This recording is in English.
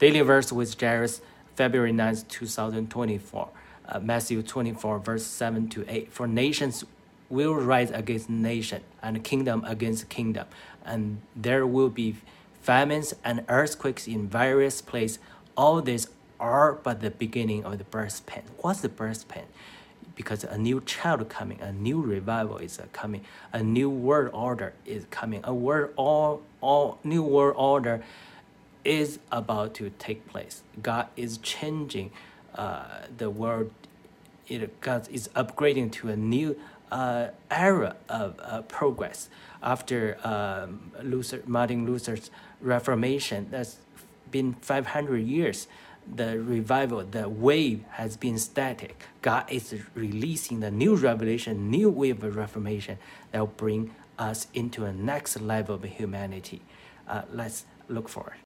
Daily verse with Jairus, February 9th, 2024. Uh, Matthew 24, verse 7 to 8. For nations will rise against nation, and kingdom against kingdom, and there will be famines and earthquakes in various places. All these are but the beginning of the birth pain. What's the birth pain? Because a new child coming, a new revival is coming, a new world order is coming, a world all all new world order is about to take place. God is changing uh, the world. It God is upgrading to a new uh, era of uh, progress after um, Luther, Martin Luther's Reformation. That's been 500 years. The revival, the wave has been static. God is releasing the new revelation, new wave of reformation that will bring us into a next level of humanity. Uh, let's look for it.